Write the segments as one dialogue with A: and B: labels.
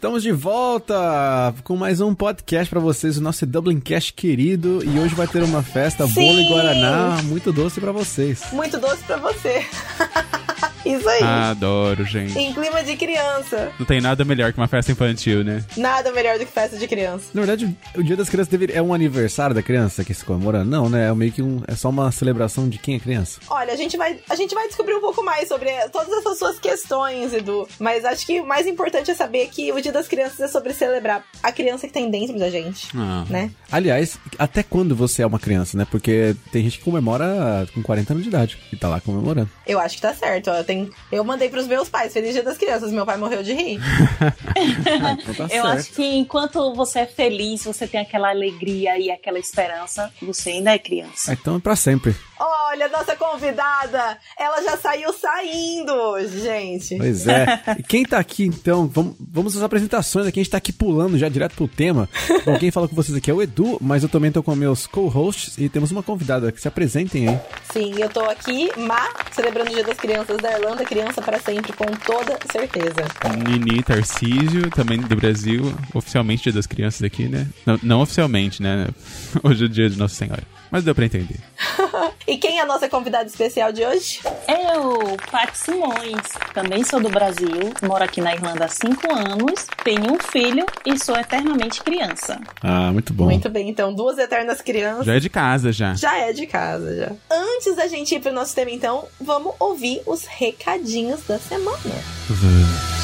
A: Estamos de volta com mais um podcast para vocês, o nosso Dublin Cash querido. E hoje vai ter uma festa,
B: Sim.
A: bolo e guaraná, muito doce para vocês.
B: Muito doce pra você. Isso aí.
C: Adoro, gente.
B: Em clima de criança.
C: Não tem nada melhor que uma festa infantil, né?
B: Nada melhor do que festa de criança.
A: Na verdade, o Dia das Crianças deveria... é um aniversário da criança que se comemora? Não, né? É meio que um... é só uma celebração de quem é criança.
B: Olha, a gente vai, a gente vai descobrir um pouco mais sobre todas essas suas questões, Edu. Mas acho que o mais importante é saber que o Dia das Crianças é sobre celebrar a criança que tem dentro da gente,
C: Ah.
B: né?
A: Aliás, até quando você é uma criança, né? Porque tem gente que comemora com 40 anos de idade e tá lá comemorando.
B: Eu acho que tá certo. ó. Tem... Eu mandei pros meus pais, Feliz Dia das Crianças. Meu pai morreu de rir.
A: Ah, então tá
D: Eu
A: certo.
D: acho que enquanto você é feliz, você tem aquela alegria e aquela esperança, você ainda é criança.
A: Ah, então é pra sempre.
B: Olha, nossa convidada, ela já saiu saindo hoje, gente.
A: Pois é. E quem tá aqui, então, vamos, vamos às apresentações aqui. A gente tá aqui pulando já direto pro tema. Bom, quem fala com vocês aqui é o Edu, mas eu também tô com meus co-hosts e temos uma convidada que se apresentem aí.
B: Sim, eu tô aqui, Má, celebrando o Dia das Crianças da Irlanda, criança para sempre, com toda certeza.
C: Nini Tarcísio, também do Brasil, oficialmente dia das crianças aqui, né? Não, não oficialmente, né? Hoje é o dia de Nossa Senhora. Mas deu pra entender.
B: E quem é a nossa convidada especial de hoje?
D: Eu, Paty Simões, também sou do Brasil, moro aqui na Irlanda há cinco anos, tenho um filho e sou eternamente criança.
A: Ah, muito bom.
B: Muito bem, então, duas eternas crianças.
C: Já é de casa, já.
B: Já é de casa, já. Antes da gente ir pro nosso tema, então, vamos ouvir os recadinhos da semana. Vamos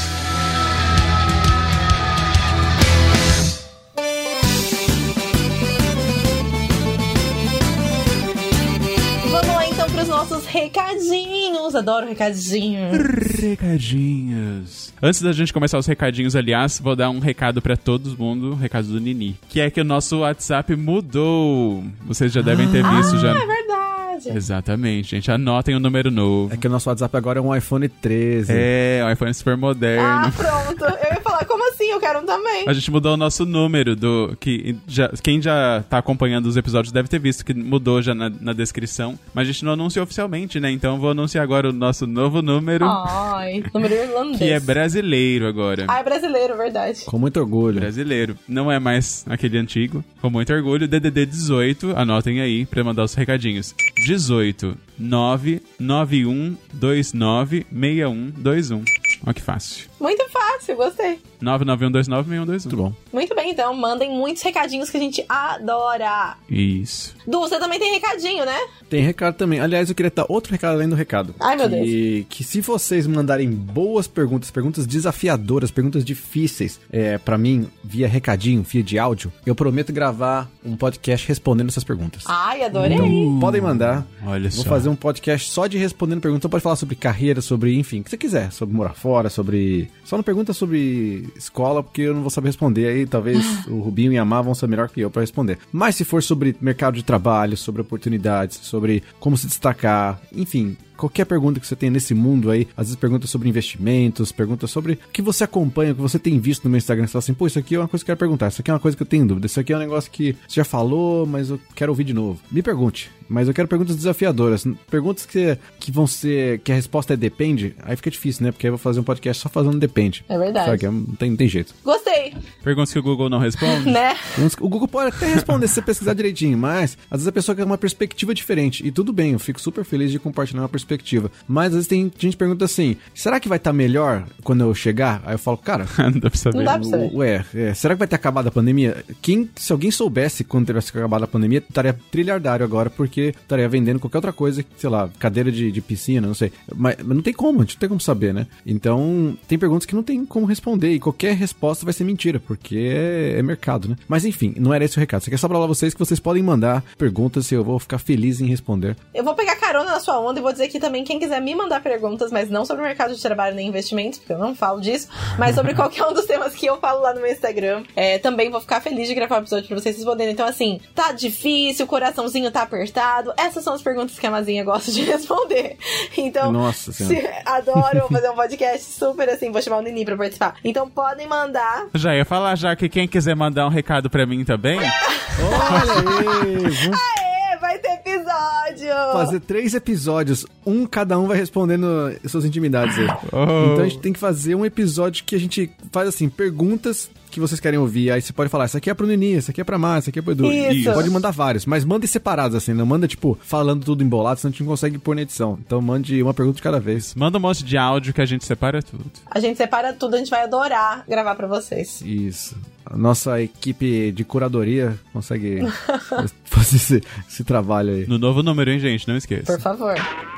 B: nossos recadinhos. Adoro recadinho.
C: Recadinhos. Antes da gente começar os recadinhos, aliás, vou dar um recado pra todo mundo, o recado do Nini, que é que o nosso WhatsApp mudou. Vocês já devem ter visto já.
B: É verdade.
C: Exatamente, gente. Anotem o número novo.
A: É que o nosso WhatsApp agora é um iPhone 13.
C: É, o iPhone super moderno.
B: Ah, pronto. Falar, como assim? Eu quero um também.
C: A gente mudou o nosso número do. que já, Quem já tá acompanhando os episódios deve ter visto que mudou já na, na descrição. Mas a gente não anunciou oficialmente, né? Então eu vou anunciar agora o nosso novo número,
B: Ai, número irlandês.
C: que é brasileiro agora.
B: Ah, é brasileiro, verdade.
A: Com muito orgulho.
C: Brasileiro. Não é mais aquele antigo. Com muito orgulho, DDD 18. Anotem aí pra mandar os recadinhos. 18 991 29 6121. Olha que fácil.
B: Muito fácil, gostei.
C: 99129
A: Muito bom.
B: Muito bem, então mandem muitos recadinhos que a gente adora.
C: Isso.
B: Du, você também tem recadinho, né?
A: Tem recado também. Aliás, eu queria dar outro recado além do recado.
B: Ai, meu
A: que, Que se vocês mandarem boas perguntas, perguntas desafiadoras, perguntas difíceis, é, para mim, via recadinho, via de áudio, eu prometo gravar um podcast respondendo essas perguntas.
B: Ai, adorei.
A: Então, podem mandar.
C: Olha
A: Vou
C: só.
A: fazer um podcast só de respondendo perguntas. Então pode falar sobre carreira, sobre, enfim, o que você quiser. Sobre morar fora, sobre. Só não pergunta sobre escola, porque eu não vou saber responder. Aí talvez o Rubinho e a Má vão ser melhor que eu pra responder. Mas se for sobre mercado de trabalho, sobre oportunidades, sobre como se destacar, enfim. Qualquer pergunta que você tenha nesse mundo aí, às vezes pergunta sobre investimentos, pergunta sobre o que você acompanha, o que você tem visto no meu Instagram. Você fala assim, pô, isso aqui é uma coisa que eu quero perguntar, isso aqui é uma coisa que eu tenho dúvida, isso aqui é um negócio que você já falou, mas eu quero ouvir de novo. Me pergunte, mas eu quero perguntas desafiadoras. Perguntas que, que vão ser. que a resposta é depende, aí fica difícil, né? Porque aí eu vou fazer um podcast só fazendo depende.
B: É verdade.
A: Sabe que é- não tem, não tem jeito.
B: Gostei,
C: Perguntas que o Google não responde?
B: né?
A: O Google pode até responder se você pesquisar direitinho, mas às vezes a pessoa quer uma perspectiva diferente. E tudo bem, eu fico super feliz de compartilhar uma perspectiva. Mas às vezes tem gente que pergunta assim: será que vai estar melhor quando eu chegar? Aí eu falo, cara.
C: não dá pra saber.
B: Não dá pra saber.
A: Ué, é, será que vai ter acabado a pandemia? Quem, se alguém soubesse quando tivesse acabado a pandemia, estaria trilhardário agora, porque estaria vendendo qualquer outra coisa, sei lá, cadeira de, de piscina, não sei. Mas, mas não tem como, a gente não tem como saber, né? Então, tem perguntas que não tem como responder, e qualquer resposta vai ser mentira, porque é, é mercado, né? Mas enfim, não era esse o recado. Você quer só pra lá vocês que vocês podem mandar perguntas e eu vou ficar feliz em responder.
B: Eu vou pegar carona na sua onda e vou dizer aqui também quem quiser me mandar perguntas, mas não sobre o mercado de trabalho nem investimentos, porque eu não falo disso, mas sobre qualquer um dos temas que eu falo lá no meu Instagram. É, também vou ficar feliz de gravar um episódio pra vocês responderem. Então, assim, tá difícil, o coraçãozinho tá apertado. Essas são as perguntas que a Mazinha gosta de responder. Então,
A: Nossa
B: se, adoro vou fazer um podcast super assim, vou chamar o Nini pra participar. Então podem mandar.
C: Já ia falar já que quem quiser mandar um recado pra mim também,
A: Olha aí!
B: Vai ter episódio!
A: fazer três episódios. Um, cada um vai respondendo suas intimidades aí.
C: Oh.
A: Então a gente tem que fazer um episódio que a gente faz assim, perguntas que vocês querem ouvir. Aí você pode falar, essa aqui é pro Nini, essa aqui é pra Márcia, essa aqui é pro Edu.
B: Isso.
A: Pode mandar vários, mas manda separados assim, não manda tipo falando tudo embolado, senão a gente não consegue pôr na edição. Então mande uma pergunta de cada vez.
C: Manda um monte de áudio que a gente separa tudo.
B: A gente separa tudo, a gente vai adorar gravar pra vocês.
A: Isso. A nossa equipe de curadoria consegue fazer esse, esse trabalho aí.
C: No novo número, hein, gente? Não esqueça.
B: Por favor.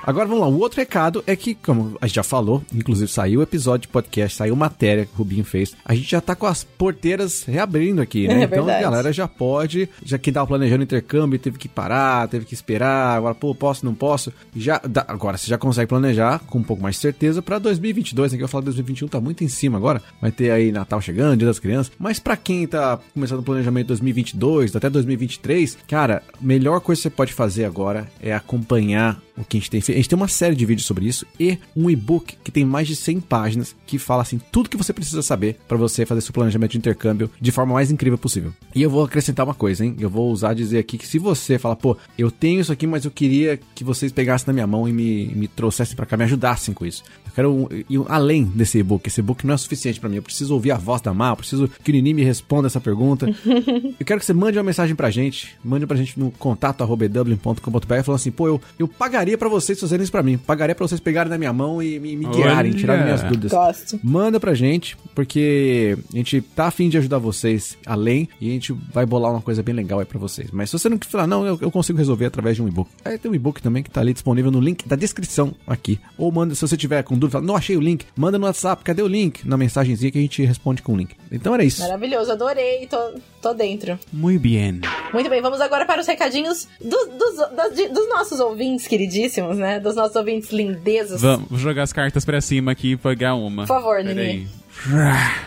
A: Agora vamos lá, o outro recado é que, como a gente já falou, inclusive saiu o episódio de podcast, saiu matéria que o Rubinho fez, a gente já tá com as porteiras reabrindo aqui, né?
B: É
A: então
B: verdade.
A: a galera já pode, já que tava planejando intercâmbio, teve que parar, teve que esperar, agora, pô, posso, não posso. Já, dá- agora você já consegue planejar com um pouco mais de certeza pra 2022, aqui eu falo 2021 tá muito em cima agora, vai ter aí Natal chegando, Dia das Crianças, mas pra quem tá começando o planejamento 2022 até 2023, cara, melhor coisa que você pode fazer agora é acompanhar o que a gente tem feito. A gente tem uma série de vídeos sobre isso e um e-book que tem mais de 100 páginas que fala assim tudo que você precisa saber pra você fazer seu planejamento de intercâmbio de forma mais incrível possível. E eu vou acrescentar uma coisa, hein? Eu vou usar dizer aqui que se você fala, pô, eu tenho isso aqui, mas eu queria que vocês pegassem na minha mão e me, me trouxessem pra cá, me ajudassem com isso. Quero ir além desse e-book. Esse e-book não é suficiente pra mim. Eu preciso ouvir a voz da Mar, eu preciso que o Nini me responda essa pergunta. eu quero que você mande uma mensagem pra gente. Mande pra gente no contato dublin.com.br falando assim, pô, eu, eu pagaria pra vocês fazerem isso pra mim. Pagaria pra vocês pegarem na minha mão e me, me guiarem,
C: Olha.
A: tirarem minhas dúvidas.
B: Gosto.
A: Manda pra gente, porque a gente tá afim de ajudar vocês além e a gente vai bolar uma coisa bem legal aí pra vocês. Mas se você não falar, não, eu, eu consigo resolver através de um e-book. Aí tem um e-book também que tá ali disponível no link da descrição aqui. Ou manda, se você tiver com dúvida, fala, não achei o link, manda no WhatsApp, cadê o link? Na mensagenzinha que a gente responde com o link. Então era isso.
B: Maravilhoso, adorei, tô, tô dentro.
C: Muito bem.
B: Muito bem, vamos agora para os recadinhos dos, dos, de- dos nossos ouvintes queridíssimos, né? Dos nossos ouvintes lindezos.
C: Vamos vou jogar as cartas pra cima aqui e pegar uma.
B: Por favor,
C: aí.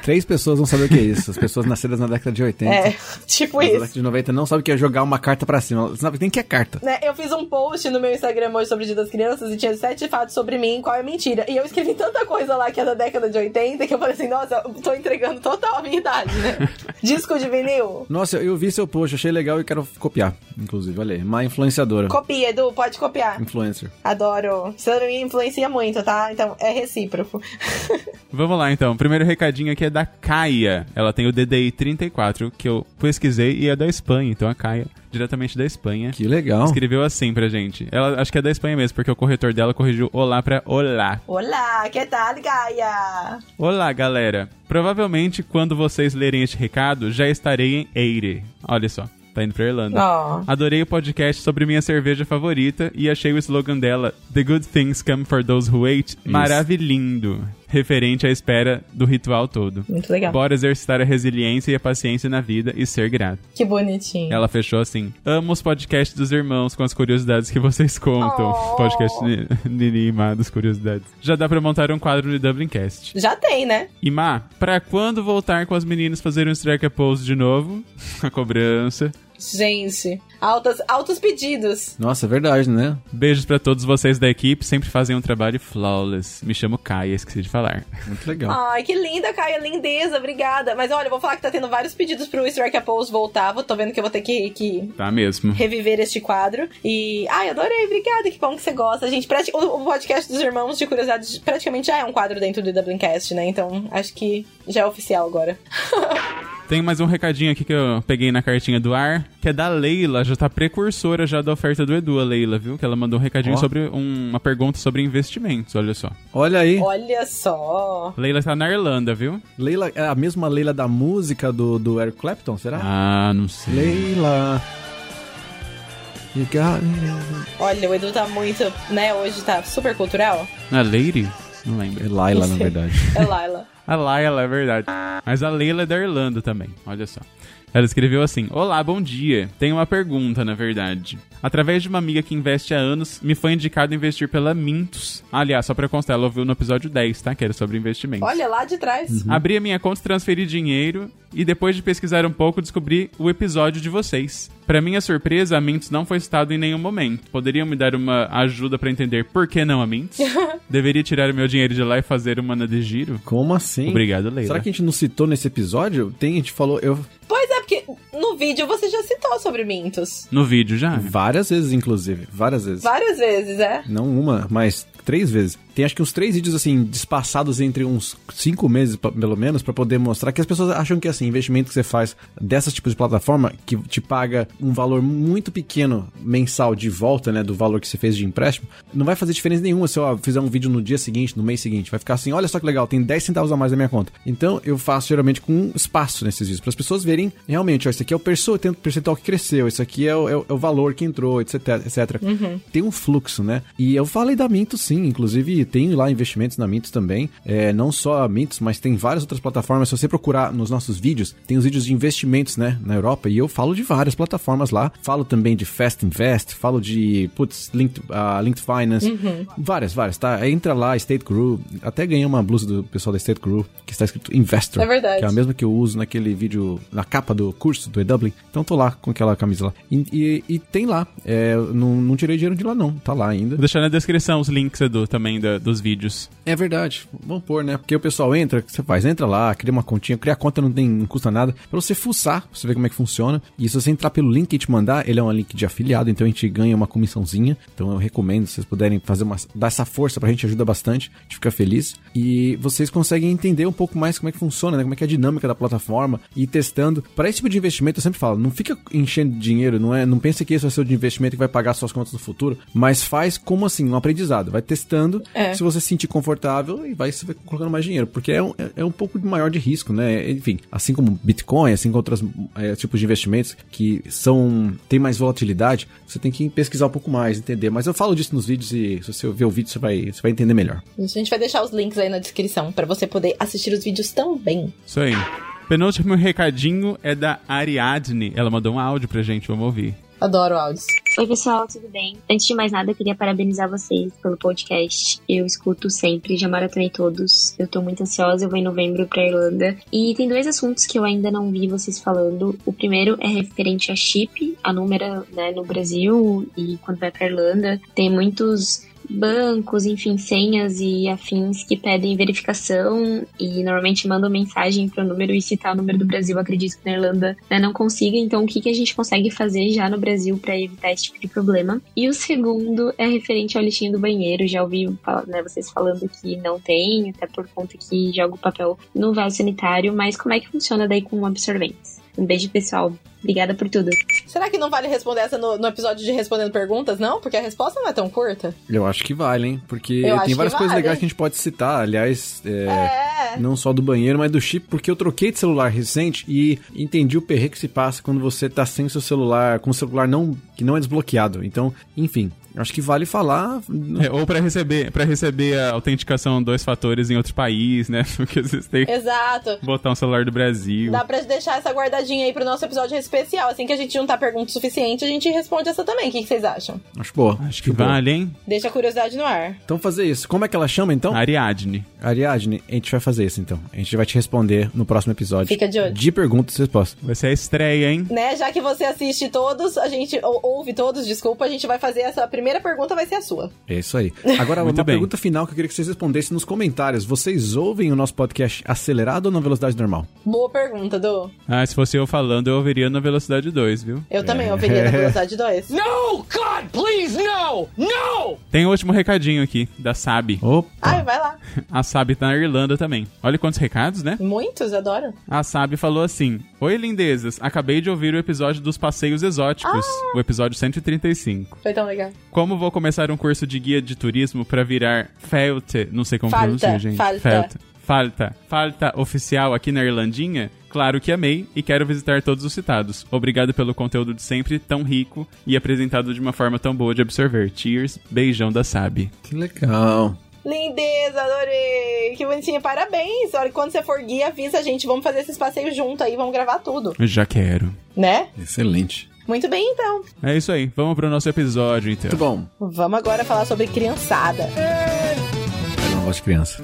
A: Três pessoas vão saber o que é isso. As pessoas nascidas na década de 80.
B: É, tipo
A: Na
B: isso.
A: década de 90 não sabem o que é jogar uma carta pra cima. Não sabem nem o que é carta.
B: Né, eu fiz um post no meu Instagram hoje sobre o Dia das Crianças e tinha sete fatos sobre mim, qual é a mentira. E eu escrevi tanta coisa lá que é da década de 80 que eu falei assim, nossa, eu tô entregando total a minha idade, né? Disco de vinil.
A: Nossa, eu vi seu post, achei legal e quero copiar. Inclusive, olha aí. Uma influenciadora.
B: Copia, Edu, pode copiar.
A: Influencer.
B: Adoro. Você me influencia muito, tá? Então é recíproco.
C: Vamos lá então. Primeiro recadinho aqui é da Caia. Ela tem o DDI 34, que eu pesquisei e é da Espanha. Então a Caia, diretamente da Espanha.
A: Que legal.
C: Escreveu assim pra gente. Ela acho que é da Espanha mesmo, porque o corretor dela corrigiu olá pra olá.
B: Olá, que tal, Gaia?
C: Olá, galera. Provavelmente quando vocês lerem este recado, já estarei em Eire. Olha só, tá indo pra Irlanda.
B: Ó.
C: Adorei o podcast sobre minha cerveja favorita e achei o slogan dela, The Good Things Come for Those Who Wait, maravilhindo. Referente à espera do ritual todo.
B: Muito legal.
C: Bora exercitar a resiliência e a paciência na vida e ser grato.
B: Que bonitinho.
C: Ela fechou assim: Amo os podcasts dos irmãos com as curiosidades que vocês contam.
B: Oh.
C: Podcast Ni- Nini e Má das curiosidades. Já dá pra montar um quadro no Dublincast.
B: Já tem, né?
C: E Má, pra quando voltar com as meninas fazerem um Strike a Pose de novo? A cobrança.
B: Gente, altas, altos pedidos.
A: Nossa, é verdade, né?
C: Beijos pra todos vocês da equipe, sempre fazem um trabalho flawless. Me chamo Caia, esqueci de falar.
A: Muito legal.
B: Ai, que linda, Caia, lindeza, obrigada. Mas olha, eu vou falar que tá tendo vários pedidos pro Strike a Pose voltar. Vou- Tô vendo que eu vou ter que, que
C: Tá mesmo.
B: reviver este quadro. E, ai, adorei, obrigada, que bom que você gosta. Gente, prati- o, o podcast dos irmãos de curiosidades praticamente já é um quadro dentro do Dublincast, né? Então, acho que já é oficial agora.
C: Tem mais um recadinho aqui que eu peguei na cartinha do ar, que é da Leila, já tá precursora já da oferta do Edu, a Leila, viu? Que ela mandou um recadinho
A: Ó.
C: sobre um- uma pergunta sobre investimentos, olha só.
A: Olha aí.
B: Olha só.
C: Leila tá na Irlanda, viu?
A: Leila, é a mesma Leila da música do, do Eric Clapton, será?
C: Ah, não sei.
A: Leila. You got me.
B: Olha, o Edu tá muito, né? Hoje tá super cultural.
C: A Lady? Não
A: É
C: lembro.
A: Laila, na verdade.
B: É Laila.
C: A Laila, é verdade. Mas a Leila é da Irlanda também, olha só. Ela escreveu assim: Olá, bom dia. Tenho uma pergunta, na verdade. Através de uma amiga que investe há anos, me foi indicado investir pela Mintos. Aliás, só pra constar, ela ouviu no episódio 10, tá? Que era sobre investimentos.
B: Olha lá de trás.
C: Abri a minha conta, transferi dinheiro e depois de pesquisar um pouco, descobri o episódio de vocês. Pra minha surpresa, a Mintos não foi citado em nenhum momento. Poderiam me dar uma ajuda pra entender por que não a Mintos? Deveria tirar o meu dinheiro de lá e fazer uma na de giro?
A: Como assim?
C: Obrigado, Leila.
A: Será que a gente não citou nesse episódio? Tem, a gente falou. Eu,
B: Pois é, porque no vídeo você já citou sobre Mintos.
C: No vídeo já.
A: Várias vezes, inclusive. Várias vezes.
B: Várias vezes, é.
A: Não uma, mas três vezes. Tem acho que uns três vídeos assim, espaçados entre uns cinco meses, pelo menos, pra poder mostrar que as pessoas acham que assim, investimento que você faz dessas tipos de plataforma, que te paga um valor muito pequeno mensal de volta, né, do valor que você fez de empréstimo, não vai fazer diferença nenhuma se eu fizer um vídeo no dia seguinte, no mês seguinte. Vai ficar assim, olha só que legal, tem 10 centavos a mais na minha conta. Então eu faço geralmente com espaço nesses vídeos, para as pessoas verem realmente, ó, isso aqui é o percentual que cresceu, isso aqui é o, é o- é o valor que entrou, etc, etc. Tem um fluxo, né? E eu falei da Minto sim, inclusive tem lá investimentos na Mintos também, é, não só a Mintos, mas tem várias outras plataformas. Se você procurar nos nossos vídeos, tem os vídeos de investimentos, né, na Europa, e eu falo de várias plataformas lá. Falo também de Fast Invest, falo de, putz, Linked, uh, Linked Finance, várias, várias, tá? Entra lá, State Group, até ganhei uma blusa do pessoal da State Group, que está escrito Investor.
B: É verdade.
A: Que é a mesma que eu uso naquele vídeo, na capa do curso do E-Dublin. Então tô lá com aquela camisa lá. E, e- e tem lá, é, não, não tirei dinheiro de lá não, tá lá ainda.
C: Vou deixar na descrição os links, Também da- dos vídeos.
A: É verdade. Vamos pôr, né? Porque o pessoal entra, você faz? Entra lá, cria uma continha, criar conta não, tem, não custa nada. Pra você fuçar, pra você ver como é que funciona. E se você entrar pelo link que te mandar, ele é um link de afiliado, então a gente ganha uma comissãozinha. Então eu recomendo, se vocês puderem fazer uma. dar essa força pra gente, ajuda bastante. A gente fica feliz. E vocês conseguem entender um pouco mais como é que funciona, né? Como é que é a dinâmica da plataforma e testando. Para esse tipo de investimento, eu sempre falo, não fica enchendo dinheiro, não é? Não pensa que esse vai ser o investimento que vai pagar suas contas no futuro, mas faz como assim, um aprendizado. Vai testando,
B: É.
A: se você se sentir confortável e vai, você vai colocando mais dinheiro, porque é um, é- é um pouco maior de risco, né? Enfim, assim como Bitcoin, assim como outros é, tipos de investimentos que são tem mais volatilidade, você tem que pesquisar um pouco mais, entender. Mas eu falo disso nos vídeos e se você ver o vídeo, você vai, você vai entender melhor.
B: A gente vai deixar os links aí na descrição pra você poder assistir os vídeos também.
C: Isso aí. Penúltimo recadinho é da Ariadne. Ela mandou um áudio pra gente, vamos ouvir.
B: Adoro áudios.
E: Oi, pessoal, tudo bem? Antes de mais nada, eu queria parabenizar vocês pelo podcast. Eu escuto sempre, já maratonei todos. Eu tô muito ansiosa, eu vou em novembro pra Irlanda. E tem dois assuntos que eu ainda não vi vocês falando. O primeiro é referente a chip, a número né, no Brasil e quando vai pra Irlanda. Tem muitos bancos, enfim, senhas e afins que pedem verificação e normalmente mandam mensagem para o número e citar o número do Brasil. Acredito que na Irlanda né, não consiga. Então, o que, que a gente consegue fazer já no Brasil para evitar esse tipo de problema? E o segundo é referente ao lixinho do banheiro. Já ouvi né, vocês falando que não tem, até por conta que joga o papel no vaso sanitário, mas como é que funciona daí com absorventes? Um beijo, pessoal. Obrigada por tudo.
B: Será que não vale responder essa no, no episódio de Respondendo Perguntas, não? Porque a resposta não é tão curta.
A: Eu acho que vale, hein? Porque
B: Eu
A: tem várias coisas
B: vale.
A: legais que a gente pode citar. Aliás, é,
B: É.
A: não só do banheiro, mas do chip, porque eu troquei de celular recente e entendi o perre que se passa quando você tá sem seu celular, com o celular não, que não é desbloqueado. Então, enfim, acho que vale falar.
C: É, ou pra receber, para receber a autenticação dois fatores em outro país, né? Porque às vezes tem que
B: Exato.
C: botar um celular do Brasil.
B: Dá pra deixar essa guardadinha aí pro nosso episódio especial. Assim que a gente juntar pergunta o suficiente, a gente responde essa também. O que, que vocês acham?
A: Acho boa.
C: Acho que
A: boa.
C: vale, hein?
B: Deixa a curiosidade no ar.
A: Então fazer isso. Como é que ela chama então?
C: Ariadne.
A: Ariadne, a gente vai fazer isso então. A gente vai te responder no próximo episódio.
B: Fica de olho.
A: De perguntas e respostas.
C: Vai ser a estreia, hein?
B: Né? Já que você assiste todos, a gente. Ou, ouve todos, desculpa, a gente vai fazer essa. A primeira pergunta vai ser a sua.
A: É isso aí. Agora, uma
C: bem.
A: pergunta final que eu queria que vocês respondessem nos comentários. Vocês ouvem o nosso podcast acelerado ou na velocidade normal?
B: Boa pergunta, Du.
C: Ah, se fosse eu falando, eu ouviria na velocidade 2, viu?
B: Eu também ouviria na velocidade 2.
F: No! God, please, no! No!
C: Tem um último recadinho aqui, da Sabi.
A: Opa!
B: Ai, vai lá.
C: A Sabi tá na Irlanda também. Olha quantos recados, né?
B: Muitos, adoro.
C: A Sabi falou assim: Oi, lindezas. Acabei de ouvir o episódio dos passeios exóticos, o episódio 135.
B: Foi tão legal.
C: Como vou começar um curso de guia de turismo pra virar Felte, não sei como
B: Falta,
C: pronuncia, gente.
B: falta.
C: Felte. Falta. Falta oficial aqui na Irlandinha? Claro que amei e quero visitar todos os citados. Obrigado pelo conteúdo de sempre tão rico e apresentado de uma forma tão boa de absorver. Cheers, beijão da Sabi.
A: Que legal.
B: Lindeza, adorei. Que bonitinho. Parabéns. Olha, quando você for guia, avisa a gente. Vamos fazer esses passeios junto aí, vamos gravar tudo.
C: Já quero.
B: Né?
A: Excelente.
B: Muito bem, então.
C: É isso aí, vamos pro nosso episódio então.
A: Muito bom.
B: Vamos agora falar sobre criançada.
A: É uma voz de criança.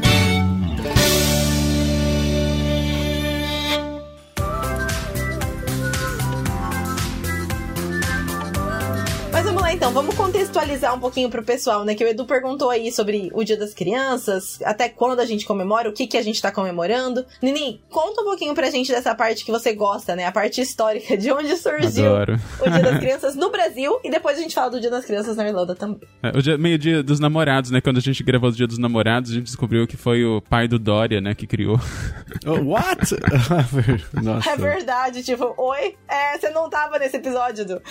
B: Mas vamos lá então, vamos contextualizar um pouquinho pro pessoal, né? Que o Edu perguntou aí sobre o Dia das Crianças, até quando a gente comemora, o que que a gente tá comemorando. Nini, conta um pouquinho pra gente dessa parte que você gosta, né? A parte histórica, de onde surgiu
C: Adoro.
B: o Dia das Crianças no Brasil e depois a gente fala do Dia das Crianças na Irlanda também.
C: É, o dia, meio dia dos namorados, né? Quando a gente gravou o dia dos namorados, a gente descobriu que foi o pai do Dória, né? Que criou.
A: Oh, what? Nossa.
B: É verdade, tipo, oi? É, você não tava nesse episódio, Edu.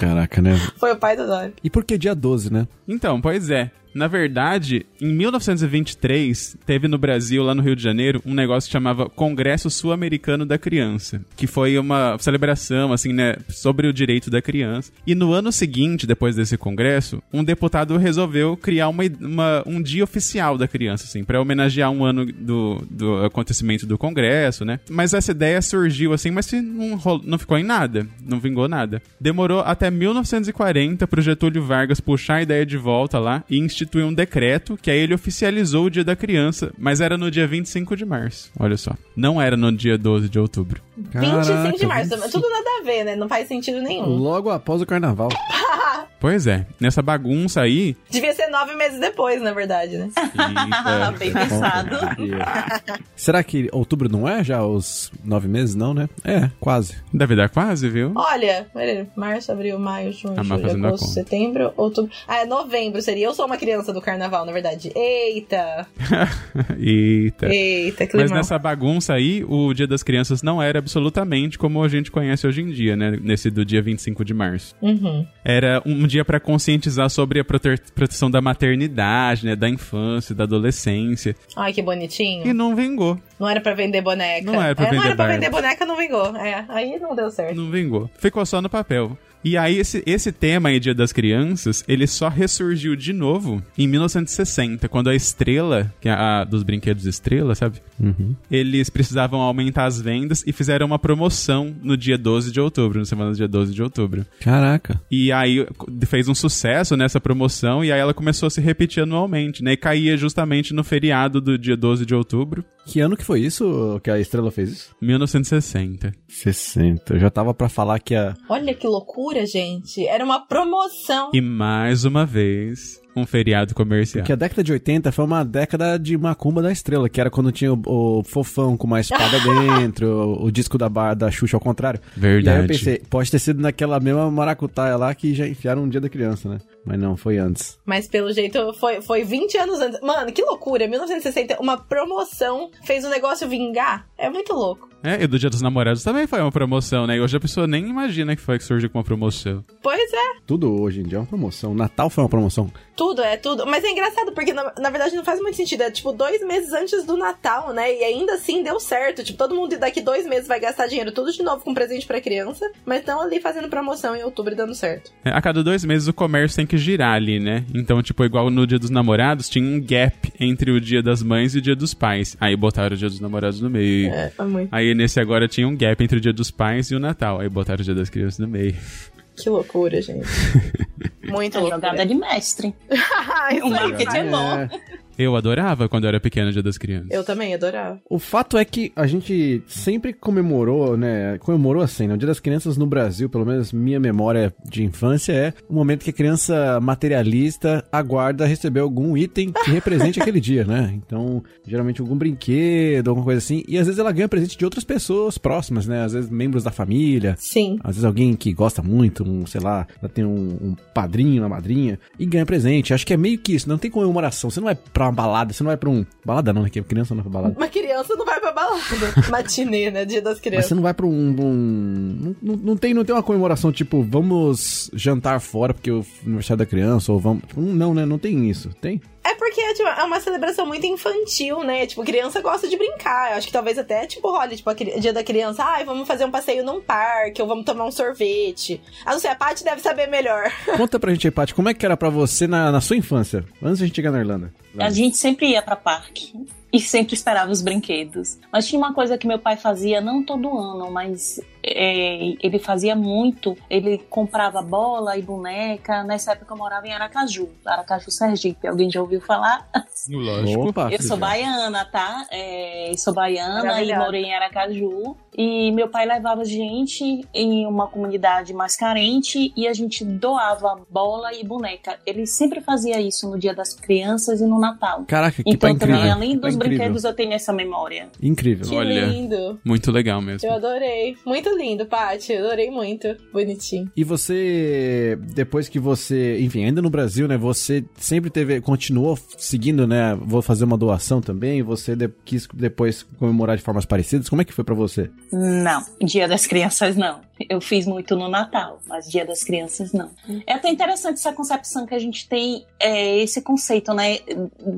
A: Caraca, né?
B: Foi o pai do Dória.
A: E por que dia 12, né?
C: Então, pois é. Na verdade, em 1923, teve no Brasil, lá no Rio de Janeiro, um negócio que chamava Congresso Sul-Americano da Criança, que foi uma celebração, assim, né, sobre o direito da criança. E no ano seguinte, depois desse congresso, um deputado resolveu criar uma, uma- um dia oficial da criança, assim, para homenagear um ano do, do acontecimento do congresso, né? Mas essa ideia surgiu, assim, mas não, não ficou em nada, não vingou nada. Demorou até 1940 pro Getúlio Vargas puxar a ideia de volta lá e instituir um decreto, que aí ele oficializou o Dia da Criança, mas era no dia 25 de março. Olha só. Não era no dia 12 de outubro.
B: 25 de março,
A: 25.
B: tudo nada a ver, né? Não faz sentido nenhum.
A: Logo após o carnaval.
C: Pois é, nessa bagunça aí.
B: Devia ser nove meses depois, na verdade, né?
C: Eita,
D: Bem pensado.
A: Será que outubro não é já os nove meses, não, né? É, quase.
C: deve dar quase, viu?
B: Olha, peraí, março, abril, maio, junho,
C: Ah,
B: julho, agosto, setembro, outubro. Ah, é novembro seria. Eu sou uma criança do carnaval, na verdade. Eita!
C: Eita.
B: Eita, que
C: Mas
B: limão.
C: nessa bagunça aí, o Dia das Crianças não era absolutamente como a gente conhece hoje em dia, né? Nesse do dia 25 de março.
B: Uhum.
C: Era um dia pra conscientizar sobre a prote- proteção da maternidade, né? Da infância, da adolescência.
B: Ai, que bonitinho.
C: E não vingou.
B: Não era pra vender boneca.
C: Não era pra
B: é, não
C: vender
B: era pra vender boneca, não vingou. É, aí não deu certo.
C: Não vingou. Ficou só no papel. E aí, esse, esse tema aí, Dia das Crianças, ele só ressurgiu de novo em 1960, quando a Estrela, que é a dos brinquedos Estrela, sabe? Eles precisavam aumentar as vendas e fizeram uma promoção no dia 12 de outubro, na semana do dia 12 de outubro.
A: Caraca.
C: E aí fez um sucesso nessa promoção e aí ela começou a se repetir anualmente, né? E caía justamente no feriado do dia 12 de outubro,
A: Que ano que foi isso que a estrela fez isso?
C: 1960.
A: 60. Eu já tava pra falar que a.
B: Olha que loucura, gente. Era uma promoção.
C: E mais uma vez, um feriado comercial.
A: Que a década de 80 foi uma década de macumba da estrela, que era quando tinha o, o fofão com uma espada dentro, o, o disco da, bar, da Xuxa ao contrário. E aí
C: Verdade.
A: eu pensei, pode ter sido naquela mesma maracutaia lá que já enfiaram um dia da criança, né? Mas não, foi antes.
B: Mas pelo jeito foi, foi 20 anos antes. Mano, que loucura. 1960, uma promoção fez o negócio vingar. É muito louco.
C: É, e do Dia dos Namorados também foi uma promoção, né? E hoje a pessoa nem imagina que foi que surgiu com uma promoção.
B: Pois é,
A: Tudo hoje em dia é uma promoção. Natal foi uma promoção.
B: tudo, é tudo. Mas é engraçado, porque na, na verdade não faz muito sentido. É tipo dois meses antes do Natal, né? E ainda assim deu certo. Tipo, todo mundo daqui dois meses vai gastar dinheiro tudo de novo com presente pra criança. Mas estão ali fazendo promoção em outubro e dando certo.
C: É, a cada dois meses o comércio tem que girar ali, né? Então, tipo, igual no Dia dos Namorados, tinha um gap entre o Dia das Mães e o Dia dos Pais. Aí botaram o Dia dos Namorados no meio.
B: É, é muito.
C: Aí nesse agora tinha um gap entre o Dia dos Pais e o Natal. Aí botaram o Dia das Crianças no meio.
B: Que loucura, gente. Muito
D: É
B: loucura.
D: jogada de mestre. O marketing é bom.
A: É.
C: Eu adorava quando eu era pequeno o Dia das Crianças.
B: Eu também adorava.
A: O fato é que a gente sempre comemorou, né? Comemorou assim, né? O Dia das Crianças no Brasil, pelo menos minha memória de infância, é o momento que a criança materialista aguarda receber algum item que represente aquele dia, né? Então, geralmente algum brinquedo, alguma coisa assim. E às vezes ela ganha presente de outras pessoas próximas, né? Às vezes membros da família.
B: Sim.
A: Às vezes alguém que gosta muito, um, sei lá, ela tem um, um padrinho, uma madrinha, e ganha presente. Acho que é meio que isso, não tem comemoração. Você não vai pra uma balada, você não vai pra um. Balada não, né? Que criança não vai pra balada.
B: Uma criança não vai pra balada. Matinê, né? Dia das
A: Mas
B: crianças.
A: você não vai pra um. um- não, não- não tem, não tem uma comemoração tipo, vamos jantar fora porque é o aniversário da criança, ou vamos. tipo, não, né? Não tem isso. Tem?
B: É porque tipo, é uma celebração muito infantil, né? Tipo, criança gosta de brincar. Eu acho que talvez até, tipo, role, tipo, dia da criança. Ai, vamos fazer um passeio num parque, ou vamos tomar um sorvete. Ah, não sei, a Paty deve saber melhor.
A: Conta pra gente aí, Paty, como é que era pra você na, na sua infância, antes de a gente chegar na Irlanda?
D: A gente sempre ia pra parque e sempre esperava os brinquedos. Mas tinha uma coisa que meu pai fazia, não todo ano, mas é, ele fazia muito. Ele comprava bola e boneca. Nessa época eu morava em Aracaju, Aracaju Sergipe. Alguém já ouviu falar?
C: Lógico.
A: Opa,
D: Eu sou baiana, tá? É, sou baiana e morei em Aracaju. E meu pai levava a gente em uma comunidade mais carente e a gente doava bola e boneca. Ele sempre fazia isso no Dia das Crianças e no Natal.
A: Caraca, que
D: Então
A: pai incrível.
D: também, além
A: pai
D: dos
A: incrível.
D: brinquedos, eu tenho essa memória.
A: Incrível.
B: Que
C: Olha.
B: lindo.
C: Muito legal mesmo.
B: Eu adorei. Muito lindo, Paty. Adorei muito. Bonitinho.
A: E você, depois que você, enfim, ainda no Brasil, né, você sempre teve, continuou seguindo, né, vou fazer uma doação também, você de- quis depois comemorar de formas parecidas, como é que foi pra você?
D: Não, Dia das Crianças não. Eu fiz muito no Natal, mas Dia das Crianças não. É até interessante essa concepção que a gente tem, é, esse conceito, né,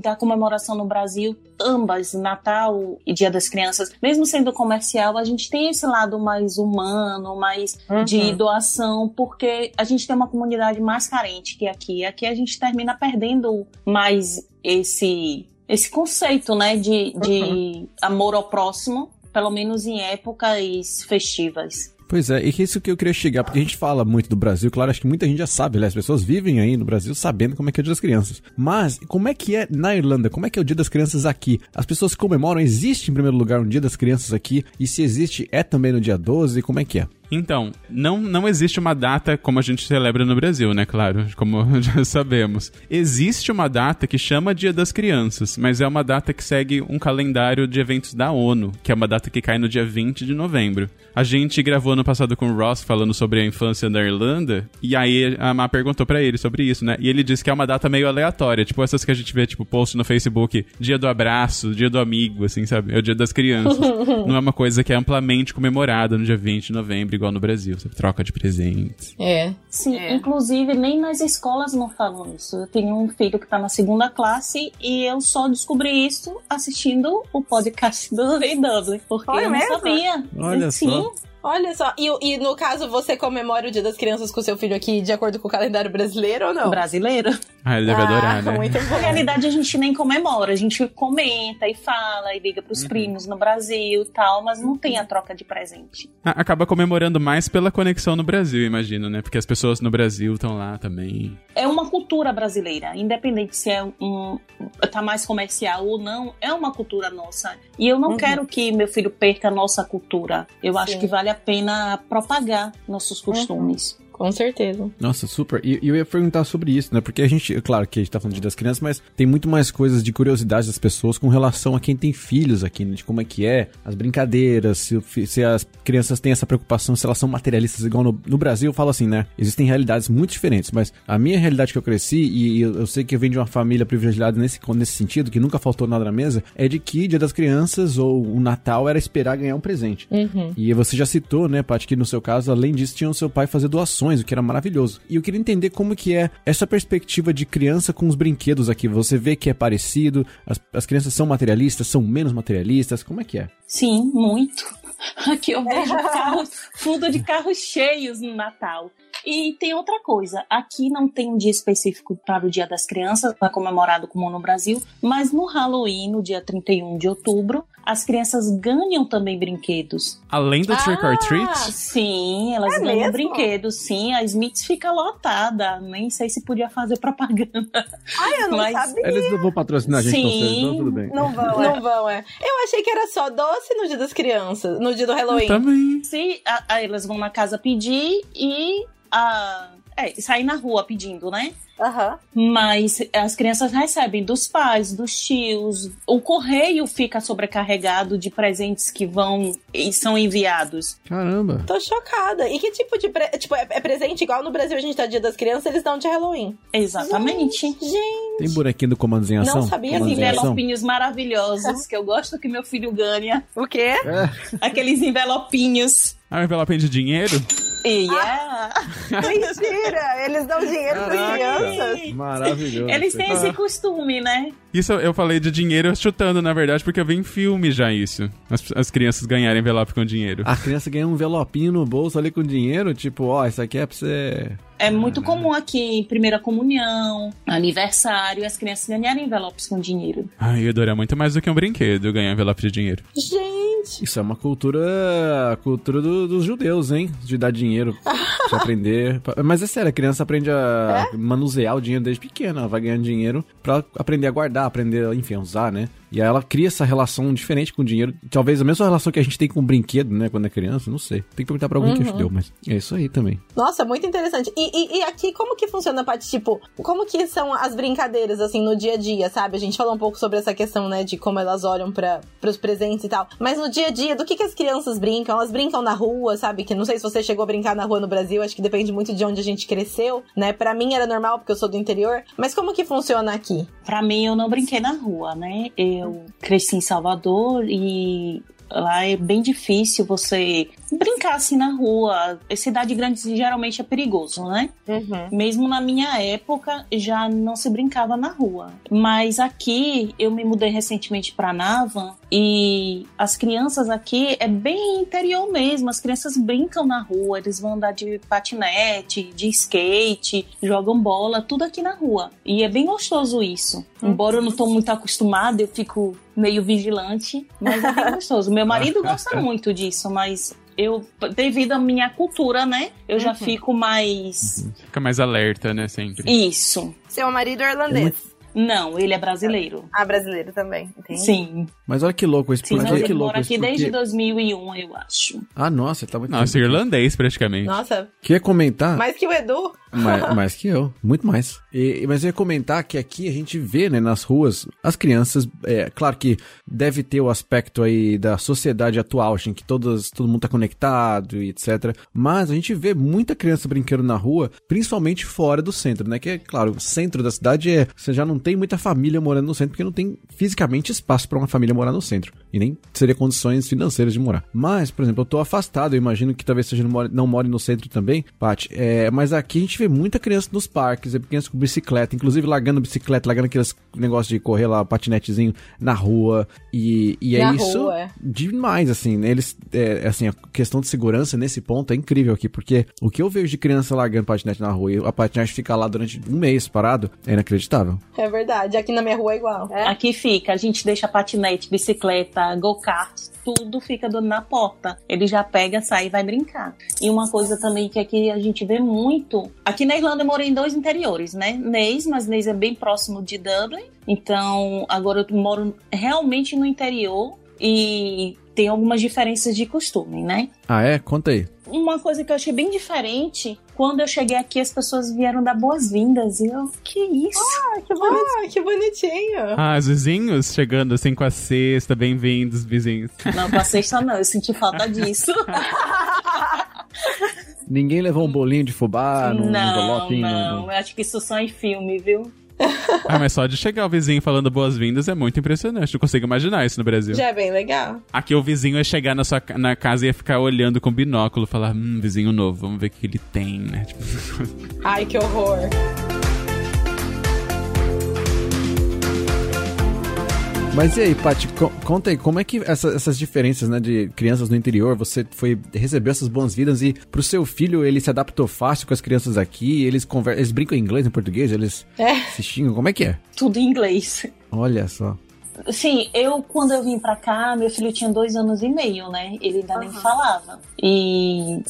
D: da comemoração no Brasil, ambas, Natal e Dia das Crianças, mesmo sendo comercial, a gente tem esse lado mais humano, mais de
B: Uhum.
D: doação, porque a gente tem uma comunidade mais carente que aqui. Aqui a gente termina perdendo mais esse esse conceito, né, de, de amor ao próximo, pelo menos em épocas festivas.
A: Pois é, e é isso que eu queria chegar, porque a gente fala muito do Brasil, claro, acho que muita gente já sabe, né? As pessoas vivem aí no Brasil sabendo como é que é o Dia das Crianças. Mas, como é que é na Irlanda? Como é que é o Dia das Crianças aqui? As pessoas comemoram, existe em primeiro lugar um Dia das Crianças aqui? E se existe, é também no dia 12? Como é que é?
C: Então, não, não existe uma data como a gente celebra no Brasil, né? Claro, como já sabemos. Existe uma data que chama Dia das Crianças, mas é uma data que segue um calendário de eventos da ONU, que é uma data que cai no dia 20 de novembro. A gente gravou ano passado com o Ross falando sobre a infância da Irlanda, e aí a Má perguntou pra ele sobre isso, né? E ele disse que é uma data meio aleatória, tipo essas que a gente vê, tipo, post no Facebook, dia do abraço, dia do amigo, assim, sabe? É o dia das crianças. Não é uma coisa que é amplamente comemorada no dia 20 de novembro, igual no Brasil. Você troca de presentes.
B: É.
D: Sim,
B: É.
D: inclusive nem nas escolas não falam isso. Eu tenho um filho que tá na segunda classe e eu só descobri isso assistindo o podcast do Rei Dudley, porque
B: Foi
D: eu não
B: mesmo?
D: sabia.
A: Olha
D: Sim,
A: só.
B: Olha só. E, e no caso, você comemora o Dia das Crianças com seu filho aqui de acordo com o calendário brasileiro ou não?
D: brasileiro.
C: Ah, ele deve
B: ah,
C: adorar, né?
B: Muito
D: Na
B: bom.
D: realidade, a gente nem comemora, a gente comenta e fala e liga pros primos no Brasil e tal, mas não tem a troca de presente.
C: A- Acaba comemorando mais pela conexão no Brasil, imagino, né? Porque as pessoas no Brasil estão lá também.
D: É uma cultura brasileira, independente se é um tá mais comercial ou não, é uma cultura nossa. E eu não
B: Uhum.
D: quero que meu filho perca a nossa cultura. Eu acho
B: Sim.
D: que vale a pena propagar nossos costumes.
B: Com certeza.
A: Nossa, super. E e eu ia perguntar sobre isso, né? Porque a gente, claro que a gente tá falando de Dia das crianças, mas tem muito mais coisas de curiosidade das pessoas com relação a quem tem filhos aqui, né? De como é que é, as brincadeiras, se, se as crianças têm essa preocupação, se elas são materialistas, igual no, no Brasil, eu falo assim, né? Existem realidades muito diferentes, mas a minha realidade que eu cresci, e eu, eu sei que eu venho de uma família privilegiada nesse, nesse sentido, que nunca faltou nada na mesa, é de que Dia das Crianças ou o Natal era esperar ganhar um presente.
B: Uhum.
A: E você já citou, né, Paty, que no seu caso, além disso, tinha o seu pai fazer doações, o que era maravilhoso. E eu queria entender como que é essa perspectiva de criança com os brinquedos aqui. Você vê que é parecido, as, as crianças são materialistas, são menos materialistas, como é que é?
D: Sim, muito. Aqui eu vejo carros, fundo de carros cheios no Natal. E tem outra coisa, aqui não tem um dia específico para o Dia das Crianças, não é comemorado como no Brasil, mas no Halloween, no dia 31 de outubro, as crianças ganham também brinquedos.
C: Além do Trick or
B: Ah,
C: Treat,
D: Sim, elas
B: É
D: ganham
B: mesmo?
D: brinquedos, sim. A Smiths fica lotada, nem sei se podia fazer propaganda.
B: Ai, eu não
D: Mas-
B: sabia.
A: Eles não vão patrocinar a gente, não,
D: Sim.
A: então tudo bem.
B: Não vão, não vão, é. Eu achei que era só doce no dia das crianças, no dia do Halloween.
C: também.
D: Se a- a- elas vão na casa pedir e a, é, sair na rua pedindo, né?
B: Aham.
D: Mas as crianças recebem dos pais, dos tios. O correio fica sobrecarregado de presentes que vão e são enviados.
A: Caramba.
B: Tô chocada. E que tipo de. pre- Tipo, é, é presente igual no Brasil a gente tá dia das crianças, eles dão de Halloween.
D: Exatamente.
B: Gente.
A: Tem bonequinho do Comandos em Ação?
B: Não sabia
D: os
A: Comandos
D: envelopinhos maravilhosos que eu gosto que meu filho ganha.
B: O quê?
A: É,
D: Aqueles envelopinhos.
C: Ah, um envelope de dinheiro?
D: E é.
B: Mentira! Eles dão dinheiro
A: Caraca.
B: crianças.
A: maravilhoso.
D: Eles têm esse costume, né?
C: Isso eu falei de dinheiro chutando, na verdade, porque eu vi em filme já isso. As, as crianças ganharem envelope com dinheiro.
A: A criança ganha um envelopinho no bolso ali com dinheiro, tipo, ó, isso aqui é pra você...
D: É muito comum aqui em primeira comunhão, aniversário, as crianças ganharem envelopes com dinheiro.
C: Ai, eu adoraria muito mais do que um brinquedo ganhar envelope de dinheiro.
B: Gente.
A: Isso é uma cultura. a cultura do- dos judeus, hein? De dar dinheiro pra aprender. Mas é sério, a criança aprende a manusear o dinheiro desde pequena. Ela vai ganhando dinheiro pra aprender a guardar, aprender, enfim, a usar, né? E aí ela cria essa relação diferente com o dinheiro. Talvez a mesma relação que a gente tem com o brinquedo, né? Quando é criança, não sei. Tem que perguntar pra alguém que é judeu, mas é isso aí também.
B: Nossa, muito interessante. E, e, e aqui, como que funciona, Paty? Tipo, como que são as brincadeiras, assim, no dia a dia, sabe? A gente falou um pouco sobre essa questão, né, de como elas olham para pros presentes e tal. Mas no dia a dia, do que, que as crianças brincam? Elas brincam na rua, sabe? Que não sei se você chegou a brincar na rua no Brasil, acho que depende muito de onde a gente cresceu, né? Pra mim era normal, porque eu sou do interior. Mas como que funciona aqui?
D: Pra mim, eu não brinquei na rua, né? Eu cresci em Salvador e lá é bem difícil você brincar assim na rua. Cidade grande geralmente é perigoso, né?
B: Uhum.
D: Mesmo na minha época, já não se brincava na rua. Mas aqui, eu me mudei recentemente para Navan e as crianças aqui é bem interior mesmo. As crianças brincam na rua, eles vão andar de patinete, de skate, jogam bola, tudo aqui na rua. E é bem gostoso isso. Embora eu não tô muito acostumada, eu fico meio vigilante, mas é bem gostoso. Meu marido gosta muito disso, mas eu, devido à minha cultura, né, eu já fico mais.
C: Fica mais alerta, né, sempre.
D: Isso.
B: Seu marido é irlandês.
D: Não, ele é brasileiro.
B: Ah, brasileiro também, entendi.
D: Sim.
A: Mas olha que louco isso.
D: Sim, mas
A: que
D: ele
A: louco
D: mora aqui desde
A: porque-
D: 2001, eu acho.
A: Ah, nossa, tá muito
C: Nossa, irlandês praticamente.
B: Nossa,
A: Queria comentar.
B: mais que o Edu.
A: Mais, mais que eu, muito mais. E- mas eu ia comentar que aqui a gente vê, né, nas ruas, as crianças, é claro que deve ter o aspecto aí da sociedade atual, assim, que todas, todo mundo tá conectado e etc. Mas a gente vê muita criança brincando na rua, principalmente fora do centro, né? Que é, claro, o centro da cidade é, você já não tem muita família morando no centro, porque não tem fisicamente espaço para uma família morar no centro. E nem seria condições financeiras de morar. Mas, por exemplo, eu tô afastado, eu imagino que talvez você não more, não more no centro também, Paty. É, mas aqui a gente vê muita criança nos parques, é criança com bicicleta, inclusive largando bicicleta, largando aqueles negócios de correr lá, patinetezinho na rua. E, e é
B: Na
A: isso
B: rua, é.
A: demais, assim, né? Eles, é, assim, a questão de segurança nesse ponto é incrível aqui, porque o que eu vejo de criança largando patinete na rua e a patinete fica lá durante um mês parado, é inacreditável.
B: É verdade, aqui na minha rua é igual. É.
D: Aqui fica, a gente deixa patinete, bicicleta, go-kart, tudo fica na porta. Ele já pega, sai e vai brincar. E uma coisa também que aqui a gente vê muito. Aqui na Irlanda eu morei em dois interiores, né? Neis, mas Neis é bem próximo de Dublin. Então agora eu moro realmente no interior e tem algumas diferenças de costume, né?
A: Ah, é? Conta aí.
D: Uma coisa que eu achei bem diferente, quando eu cheguei aqui, as pessoas vieram dar boas-vindas. E eu, que isso?
B: Ah, que bonitinho. Ah, que bonitinho.
C: Ah, os vizinhos chegando assim com a cesta, bem-vindos, vizinhos.
D: Não, com a sexta não, eu senti falta disso.
A: Ninguém levou um bolinho de fubá num
D: não,
A: envelope?
D: não,
A: num-
D: eu acho que isso só em filme, viu?
C: Ah, mas só de chegar o vizinho falando boas-vindas é muito impressionante. Não consigo imaginar isso no Brasil.
B: Já é bem legal.
C: Aqui o vizinho ia chegar na sua na casa e ia ficar olhando com binóculo, falar, hum, vizinho novo, vamos ver o que ele tem, né? Tipo,
B: Ai, que horror.
A: Mas e aí, Paty, co- conta aí, como é que essa- essas diferenças, né, de crianças no interior, você foi recebeu essas boas-vindas e pro seu filho ele se adaptou fácil com as crianças aqui, eles conversam, eles brincam em inglês, em português, eles
B: É.
A: se xingam, como é que é?
D: Tudo em inglês.
A: Olha só.
D: Sim, eu quando eu vim pra cá, meu filho tinha dois anos e meio, né? Ele ainda nem falava. E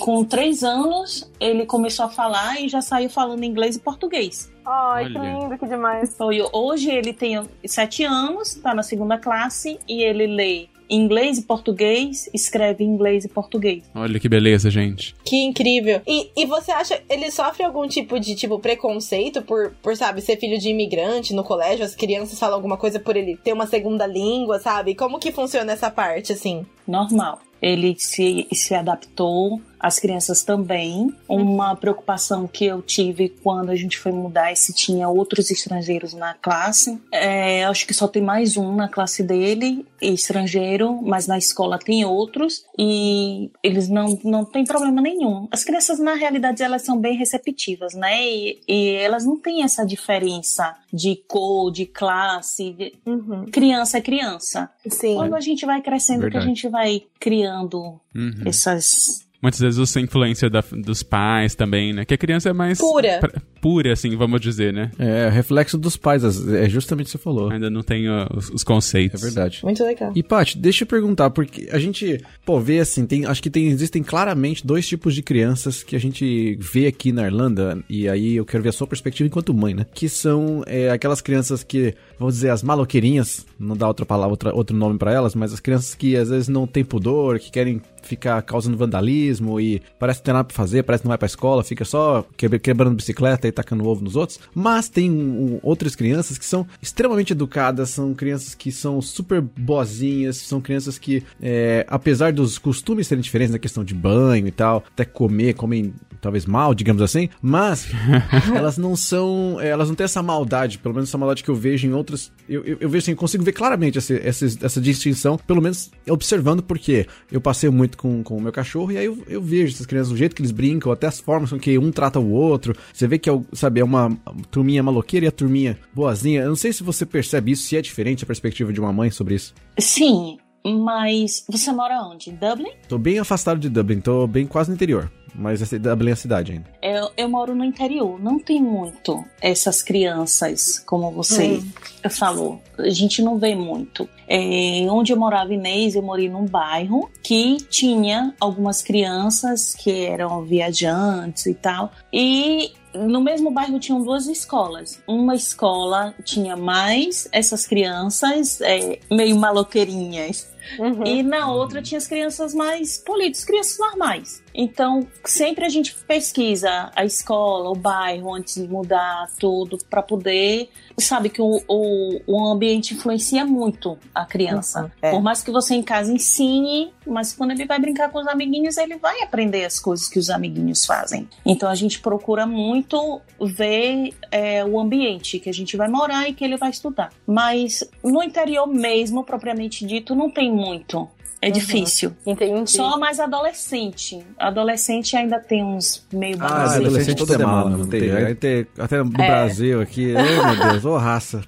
D: com três anos, ele começou a falar e já saiu falando inglês e português.
B: Ai,
C: Olha.
B: que lindo, que demais.
D: Foi- Hoje ele tem sete anos, tá na segunda classe e ele lê inglês e português, escreve inglês e português.
C: olha que beleza, gente.
B: Que incrível. E, e você acha, ele sofre algum tipo de, tipo, preconceito por, por, sabe, ser filho de imigrante no colégio? As crianças falam alguma coisa por ele ter uma segunda língua, sabe? Como que funciona essa parte, assim?
D: normal. Ele se, se adaptou, as crianças também. Uma preocupação que eu tive quando a gente foi mudar é se tinha outros estrangeiros na classe. É, acho que só tem mais um na classe dele, estrangeiro, mas na escola tem outros e eles não, não têm problema nenhum. As crianças, na realidade, elas são bem receptivas, né? E, e elas não têm essa diferença de cor, de classe. de-
B: Uhum.
D: Criança é criança.
B: Sim.
D: Quando a gente vai crescendo, que a
C: Verdade.
D: gente vai criando
C: Uhum.
D: essas
C: Muitas vezes essa influência da- dos pais também, né? Que a criança é mais...
B: Pura.
C: pra- pura, assim, vamos dizer, né?
A: É, reflexo dos pais, as- é justamente o que você falou.
C: Ainda não tem ó, os, os
A: É
C: conceitos.
A: verdade.
B: Muito legal.
A: E, Paty, deixa eu perguntar, porque a gente, pô, vê assim, tem, acho que tem, existem claramente dois tipos de crianças que a gente vê aqui na Irlanda, e aí eu quero ver a sua perspectiva enquanto mãe, né? Que são é, aquelas crianças que, vamos dizer, as maloqueirinhas, não dá outra palavra, outra, outro nome pra elas, mas as crianças que às vezes não têm pudor, que querem ficar causando vandalismo e parece que não tem nada pra fazer, parece que não vai pra escola, fica só quebra- quebrando bicicleta e tacando ovo nos outros. Mas tem um- um- outras crianças que são extremamente educadas, são crianças que são super boazinhas, são crianças que, é, apesar dos costumes serem diferentes na questão de banho e tal, até comer, comem talvez mal, digamos assim, mas elas não são, elas não têm essa maldade, pelo menos essa maldade que eu vejo em outras, eu, eu, eu vejo assim, eu consigo ver claramente essa, essa, essa distinção, pelo menos observando, porque eu passei muito com, com o meu cachorro e aí eu, eu vejo essas crianças, o jeito que eles brincam, até as formas com que um trata o outro, você vê que é, sabe, é uma turminha maloqueira e a turminha boazinha, eu não sei se você percebe isso, se é diferente a perspectiva de uma mãe sobre isso.
D: Sim, mas você mora onde? Em Dublin?
A: Tô bem afastado de Dublin, tô bem quase no interior, mas é a cidade ainda.
D: Eu, eu moro no interior, não tem muito essas crianças, como você falou. A gente não vê muito. É, onde eu morava em Inês, eu morei num bairro que tinha algumas crianças que eram viajantes e tal. E no mesmo bairro tinham duas escolas. Uma escola tinha mais essas crianças é, meio maloqueirinhas.
B: Uhum.
D: E na outra tinha as crianças mais polidas, crianças normais. Então, sempre a gente pesquisa a escola, o bairro, antes de mudar tudo, para poder. Sabe que o, o, o ambiente influencia muito a criança.
B: Uhum, é.
D: Por mais que você em casa ensine, mas quando ele vai brincar com os amiguinhos, ele vai aprender as coisas que os amiguinhos fazem. Então, a gente procura muito ver é, o ambiente que a gente vai morar e que ele vai estudar. Mas no interior mesmo, propriamente dito, não tem muito. É
B: Uhum.
D: difícil.
B: Entendi.
D: Só mais adolescente. Adolescente ainda tem uns meio
A: Ah, adolescente todo é mal, não tem. Aí tem até no Brasil aqui, ai meu Deus, ô raça.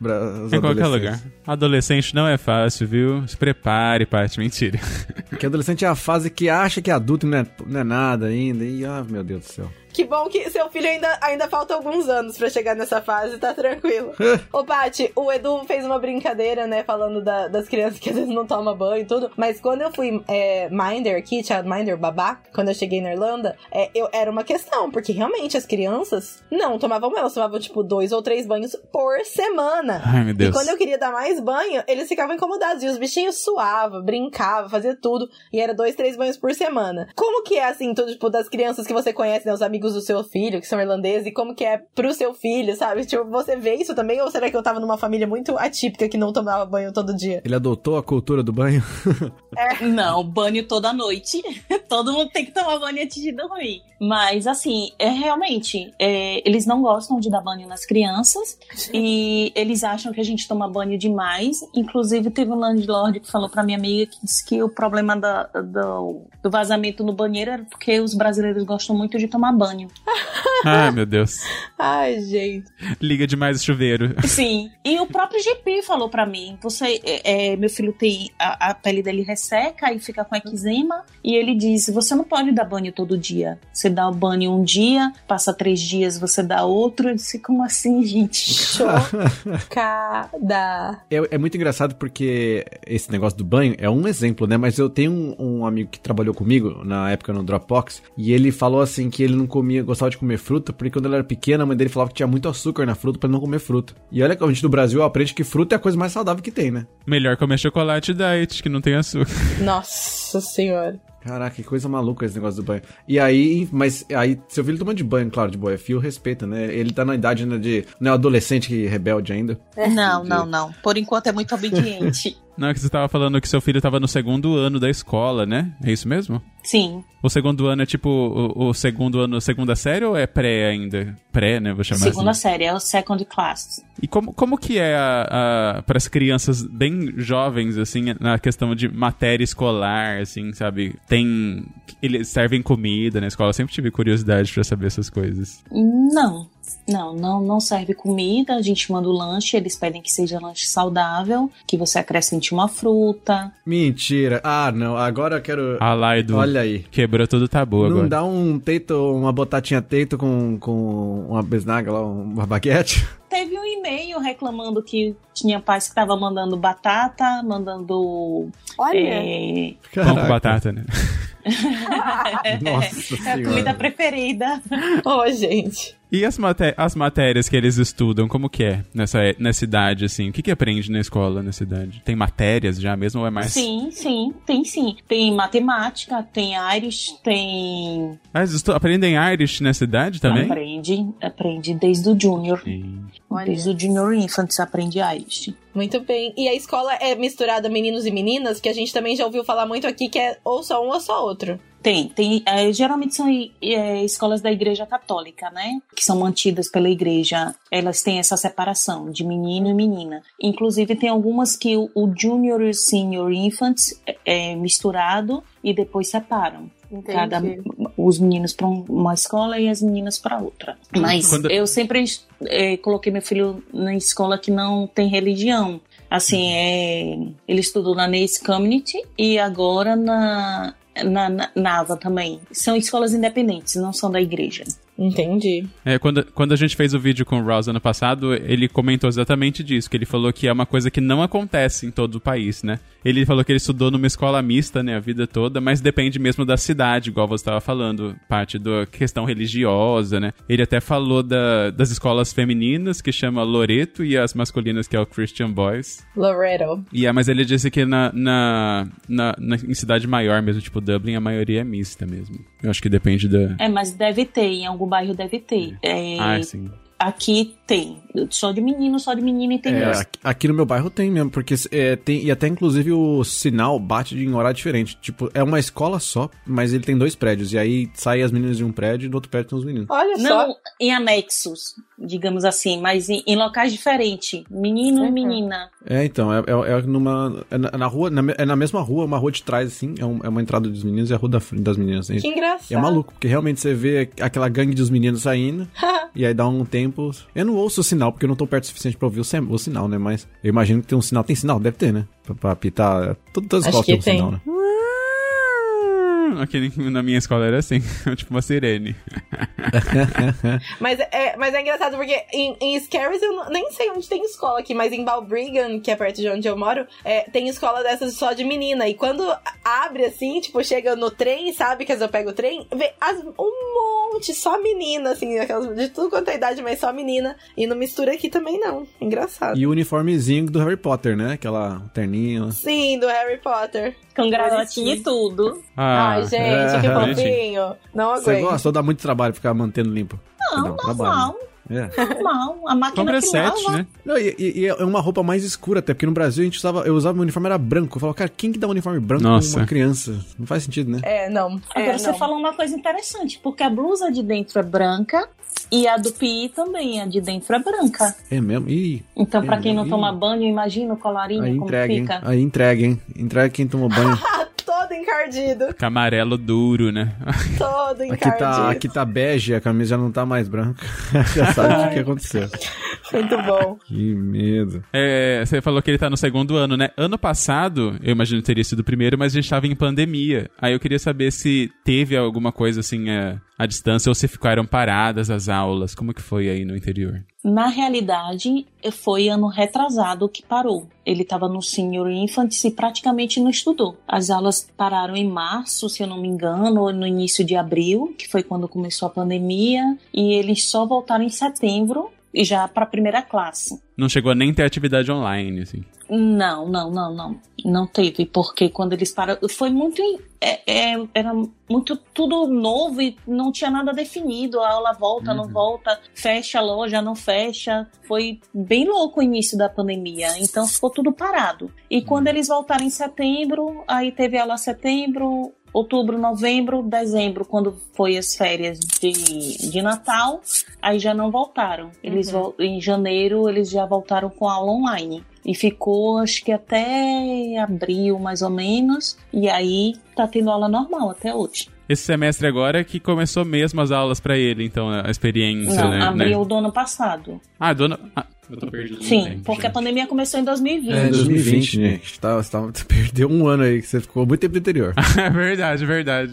C: Em qualquer lugar. Adolescente não é fácil, viu? Se prepare, Paty. Mentira.
A: Porque adolescente é a fase que acha que é adulto e não é, não é nada ainda. E, ah, meu Deus do céu.
B: Que bom que seu filho ainda, ainda falta alguns anos pra chegar nessa fase, tá tranquilo. Ô, Paty, o Edu fez uma brincadeira, né, falando da- das crianças que às vezes não tomam banho e tudo. Mas quando eu fui é, Minder aqui, Childminder, babá, quando eu cheguei na Irlanda, é, eu, era uma questão, porque realmente as crianças não tomavam banho, elas tomavam tipo dois ou três banhos por semana.
C: Ai, meu
B: E
C: Deus.
B: quando eu queria dar mais banho, eles ficavam incomodados. E os bichinhos suavam, brincavam, fazia tudo. E era dois, três banhos por semana. Como que é, assim, tudo, tipo, das crianças que você conhece, né? Os amigos do seu filho, que são irlandeses, e como que é pro seu filho, sabe? Tipo, você vê isso também? Ou será que eu tava numa família muito atípica que não tomava banho todo dia?
A: Ele adotou a cultura do banho.
D: Não, banho toda noite. Todo mundo tem que tomar banho antes de dormir. Mas, assim, é realmente, é, eles não gostam de dar banho nas crianças e eles acham que a gente toma banho demais. Inclusive, teve um landlord que falou pra minha amiga que disse que o problema da- do, do vazamento no banheiro era porque os brasileiros gostam muito de tomar banho.
C: Ai, meu Deus.
B: Ai, gente.
C: Liga demais o chuveiro.
D: Sim. E o próprio GP falou pra mim: você, é, é, meu filho tem a, a pele dele resseca e fica com eczema. E ele disse: você não pode dar banho todo dia. Você dá o banho um dia, passa três dias, você dá outro. Eu disse: como assim, gente?
B: Chocada.
A: É, é muito engraçado porque esse negócio do banho é um exemplo, né? Mas eu tenho um, um amigo que trabalhou comigo na época no Dropbox e ele falou assim que ele não comia, gostava de comer fruta porque quando ele era pequeno a mãe dele falava que tinha muito açúcar na fruta pra ele não comer fruta. E olha que a gente do Brasil aprende que fruta é a coisa mais saudável que tem, né?
C: Melhor comer chocolate diet, que não tem açúcar.
B: Nossa senhora.
A: Caraca, que coisa maluca esse negócio do banho. E aí, mas aí, seu filho toma de banho, claro, de boa, é fio, respeita, né? Ele tá na idade né, de. Não é adolescente que rebelde ainda.
D: Não, não, não. Por enquanto é muito obediente.
C: Não, é que você tava falando que seu filho tava no segundo ano da escola, né? É isso mesmo?
D: Sim.
C: O segundo ano é tipo o, o segundo ano, segunda série ou é pré ainda? Pré, né? Vou chamar
D: Segunda
C: assim.
D: série, é o second class.
C: E como, como que é para as crianças bem jovens, assim, na questão de matéria escolar, assim, sabe? Tem. Eles servem comida na escola? Eu sempre tive curiosidade para saber essas coisas.
D: Não, não, não, não serve comida, a gente manda o lanche, eles pedem que seja lanche saudável, que você acrescente uma fruta.
A: Mentira. Ah, não, agora eu quero...
C: Ah lá, Edu.
A: Olha aí.
C: Quebrou todo o tabu
A: Não
C: agora.
A: dá um teito, uma botatinha teito com, com uma besnaga lá, uma baguete?
D: Teve um e-mail reclamando que tinha pais que estavam mandando batata, mandando...
B: Olha.
D: é,
C: Pão com batata, né?
A: Nossa
D: é a comida preferida.
B: Ô, gente.
C: E as, maté as matérias que eles estudam, como que é nessa, nessa idade, assim? O que que aprende na escola nessa idade? Tem matérias já mesmo ou é mais...
D: Sim, sim, tem sim. Tem matemática, tem Irish, tem.
C: Ah, eles aprendem Irish nessa idade também?
D: Aprende, aprende desde o Junior.
C: Sim.
D: Desde o Junior Infants aprende Irish.
B: Muito bem. E a escola é misturada meninos e meninas, que a gente também já ouviu falar muito aqui, que é ou só um ou só outro.
D: Tem, tem. é, geralmente são é, escolas da Igreja Católica, né? Que são mantidas pela Igreja. Elas têm essa separação de menino e menina. Inclusive, tem algumas que o, o Junior e o Senior Infants é, é misturado e depois separam. Cada, os meninos para uma escola e as meninas para outra. Mas
C: Quando-
D: eu sempre é, coloquei meu filho na escola que não tem religião. Assim, é, ele estudou na Nace Community e agora na, na, na Nava também. São escolas independentes, não são da igreja.
B: Entendi.
C: É, quando, quando a gente fez o vídeo com o Ross ano passado, ele comentou exatamente disso, que ele falou que é uma coisa que não acontece em todo o país, né? Ele falou que ele estudou numa escola mista, né, a vida toda, mas depende mesmo da cidade, igual você estava falando, parte da questão religiosa, né? Ele até falou da, das escolas femininas, que chama Loreto, e as masculinas, que é o Christian Boys.
B: Loretto.
C: E é, mas ele disse que na, na, na, na- em cidade maior mesmo, tipo Dublin, a maioria é mista mesmo. Eu acho que depende da...
D: É, mas deve ter, em algum bairro deve ter. É,
C: Ah, sim.
D: aqui tem. Só de menino, só de menina e tem
A: É, aqui, aqui no meu bairro tem mesmo, porque é, tem, e até inclusive o sinal bate em horário diferente. Tipo, é uma escola só, mas ele tem dois prédios. E aí saem as meninas de um prédio e do outro prédio tem os meninos.
B: Olha só.
D: Não em anexos, digamos assim, mas em, em locais diferentes. Menino
B: Uhum.
D: e menina.
A: É, então, é, é, é numa. É na, na rua, na é na mesma rua, uma rua de trás, assim. É, um- é uma entrada dos meninos e a rua da frente das meninas. assim.
B: Que engraçado.
A: E é maluco, porque realmente você vê aquela gangue dos meninos saindo, e aí dá um tempo. Eu não ouço o sinal, porque eu não tô perto o suficiente pra ouvir o, sem- o sinal, né? Mas eu imagino que tem um sinal. Tem sinal? Deve ter, né? Pra, pra apitar. Todo- Todas as escolas têm um
B: tem.
A: sinal, né?
C: Aqui na minha escola era assim, tipo uma sirene.
B: Mas é, mas é engraçado porque em, em Scaries eu nem sei onde tem escola aqui, mas em Balbriggan, que é perto de onde eu moro, é, tem escola dessas só de menina. E quando abre assim, tipo, chega no trem, sabe? Que às vezes eu pego o trem, vê as- um monte, só menina, assim, aquelas, de tudo quanto é idade, mas só menina. E não mistura aqui também, não. Engraçado.
A: E o uniformezinho do Harry Potter, né? Aquela terninha.
B: Sim, do Harry Potter.
D: Com gravatinha e tudo.
C: Ah,
B: Ai, gente,
A: é,
B: que fofinho. Não
A: Você
B: aguento.
A: gosta ou dá muito trabalho ficar mantendo limpo?
D: Não,
A: trabalho,
D: normal,
A: né? É.
D: normal. A máquina
C: compra
D: que lava.
C: né?
A: Não, e, e- é uma roupa mais escura, até porque no Brasil a gente usava, eu usava meu uniforme era branco. Eu falava, cara, quem que dá um uniforme branco
C: Nossa.
A: pra uma criança? Não faz sentido, né?
B: É, não.
D: Agora
B: é,
D: você
B: não.
D: falou uma coisa interessante, porque a blusa de dentro é branca e a do PI também, a de dentro é branca.
A: É mesmo? Ih,
D: Então, pra
A: É,
D: quem não
A: ih.
D: toma banho, imagina o colarinho
A: aí
D: como
A: entrega, hein?
D: fica.
A: Aí entrega, hein? Entrega quem tomou banho.
B: Todo encardido.
C: Fica amarelo duro, né?
B: Todo
A: Aqui
B: encardido.
A: tá, aqui tá bege, a camisa já não tá mais branca. já sabe o que, que aconteceu.
B: Muito bom.
A: Que medo.
C: É, você falou que ele tá no segundo ano, né? Ano passado, eu imagino que teria sido o primeiro, mas a gente tava em pandemia. Aí eu queria saber se teve alguma coisa assim é, à distância ou se ficaram paradas as aulas. Como que foi aí no interior?
D: Na realidade, foi ano retrasado que parou. Ele estava no Senior Infants e praticamente não estudou. As aulas pararam em março, se eu não me engano, ou no início de abril, que foi quando começou a pandemia, e eles só voltaram em setembro, e já para a primeira classe.
C: Não chegou a nem ter atividade online, assim.
D: Não, não, não, não. Não teve, porque quando eles pararam. Foi muito. é- é- era muito tudo novo e não tinha nada definido. A aula volta, não volta, fecha a loja, não fecha. Foi bem louco o início da pandemia. Então ficou tudo parado. E quando eles voltaram em setembro, aí teve aula setembro, outubro, novembro, dezembro, quando foi as férias de, de Natal, aí já não voltaram. Eles vol- em janeiro eles já voltaram com aula online. E ficou, acho que até abril, mais ou menos. E aí tá tendo aula normal até hoje.
C: Esse semestre agora que começou mesmo as aulas pra ele, então, a experiência,
D: Não,
C: né?
D: abril
C: né?
D: do ano passado.
C: Ah, dona... Ah, eu tô perdido.
D: Sim,
C: tempo,
D: porque a
C: gente.
D: pandemia começou em 2020.
A: É, 2020, né? Você, tava, você tava- você perdeu um ano aí, que você ficou muito tempo no interior.
C: É verdade, verdade.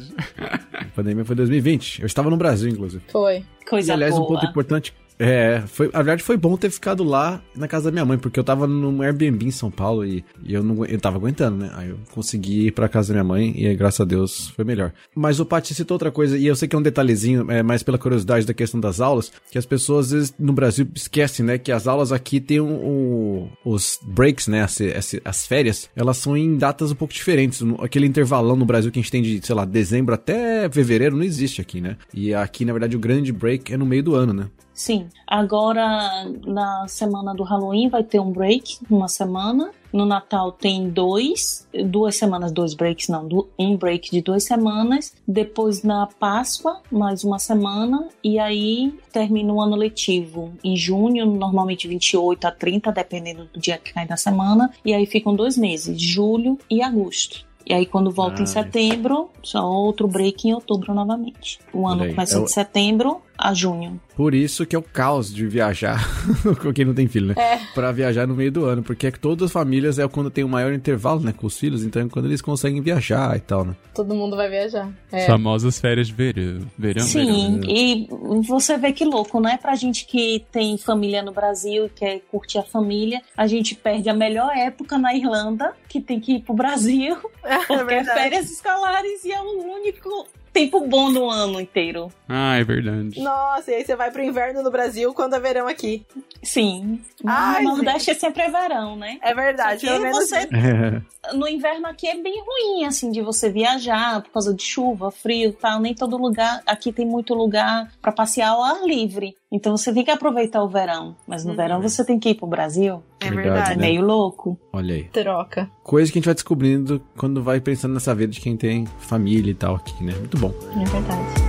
A: A pandemia foi em 2020. Eu estava no Brasil, inclusive.
B: Foi.
D: Coisa
A: e, aliás,
D: boa.
A: um ponto importante. É, foi, na verdade foi bom ter ficado lá na casa da minha mãe, porque eu tava num Airbnb em São Paulo e, e eu não eu tava aguentando, né? Aí eu consegui ir pra casa da minha mãe e graças a Deus foi melhor. Mas o Paty citou outra coisa, e eu sei que é um detalhezinho, é mais pela curiosidade da questão das aulas, que as pessoas às vezes no Brasil esquecem, né? Que as aulas aqui tem um, um- os breaks, né? As, as, as férias, elas são em datas um pouco diferentes. Aquele intervalão no Brasil que a gente tem de, sei lá, dezembro até fevereiro não existe aqui, né? E aqui, na verdade, o grande break é no meio do ano, né?
D: Sim. Agora, na semana do Halloween, vai ter um break, uma semana. No Natal tem dois, duas semanas, dois breaks, não, um break de duas semanas. Depois na Páscoa, mais uma semana. E aí termina o ano letivo em junho, normalmente 28 a 30, dependendo do dia que cai na semana. E aí ficam dois meses, julho e agosto. E aí, quando volta
A: Ah,
D: em setembro, só outro break em outubro novamente. O ano começa
A: é
D: de setembro a junho.
A: Por isso que é o caos de viajar com quem não tem filho, né?
B: É.
A: Pra viajar no meio do ano, porque é que todas as famílias é quando tem o maior intervalo, né, com os filhos, então é quando eles conseguem viajar e tal, né?
B: Todo mundo vai viajar. É.
C: Famosas férias de verão. Verão,
D: Sim,
C: verão.
D: e você vê que louco, né? Pra gente que tem família no Brasil e quer curtir a família, a gente perde a melhor época na Irlanda, que tem que ir pro Brasil, porque é férias escolares e é o único tempo bom do ano inteiro.
C: Ah, é verdade.
B: Nossa, e aí você vai pro inverno no Brasil quando é verão aqui.
D: Sim.
B: Ai,
D: no Nordeste é sempre é verão, né?
B: É verdade, pelo menos
D: você, no inverno aqui é bem ruim, assim, de você viajar por causa de chuva, frio e tal. Nem todo lugar, aqui tem muito lugar pra passear ao ar livre. Então você tem que aproveitar o verão. Mas no
B: Uhum.
D: verão você tem que ir pro Brasil.
B: É
A: Verdade,
B: verdade.
D: É
A: né?
D: meio louco.
A: Olha aí.
B: Troca.
A: Coisa que a gente vai descobrindo quando vai pensando nessa vida de quem tem família e tal aqui, né? Muito bom.
B: É verdade.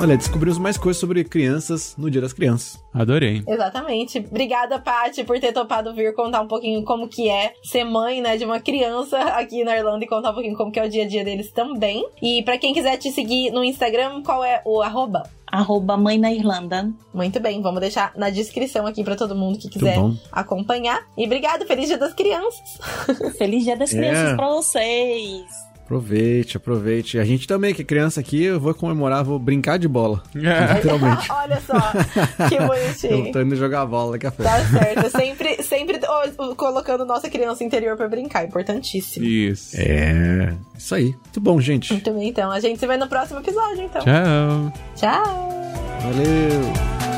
A: Olha, descobrimos mais coisas sobre crianças no Dia das Crianças.
C: Adorei.
B: Exatamente. Obrigada, Paty, por ter topado vir contar um pouquinho como que é ser mãe, né, de uma criança aqui na Irlanda e contar um pouquinho como que é o dia a dia deles também. E pra quem quiser te seguir no Instagram, qual é o arroba?
D: Arroba mãe na Irlanda.
B: Muito bem, vamos deixar na descrição aqui pra todo mundo que quiser acompanhar. E obrigado, feliz dia das crianças.
D: Feliz Dia das
A: É.
D: Crianças pra vocês.
A: Aproveite, aproveite. A gente também, que é criança aqui, eu vou comemorar, vou brincar de bola.
C: É.
A: Literalmente.
B: Olha só, que
A: Eu
B: bonitinho.
A: tô indo jogar bola daqui a pouco.
B: Tá certo, sempre, sempre colocando nossa criança interior pra brincar, importantíssimo.
C: Isso.
A: É, isso aí. Muito bom, gente.
B: Muito bem, então. A gente se vê no próximo episódio, então.
C: Tchau.
B: Tchau.
A: Valeu.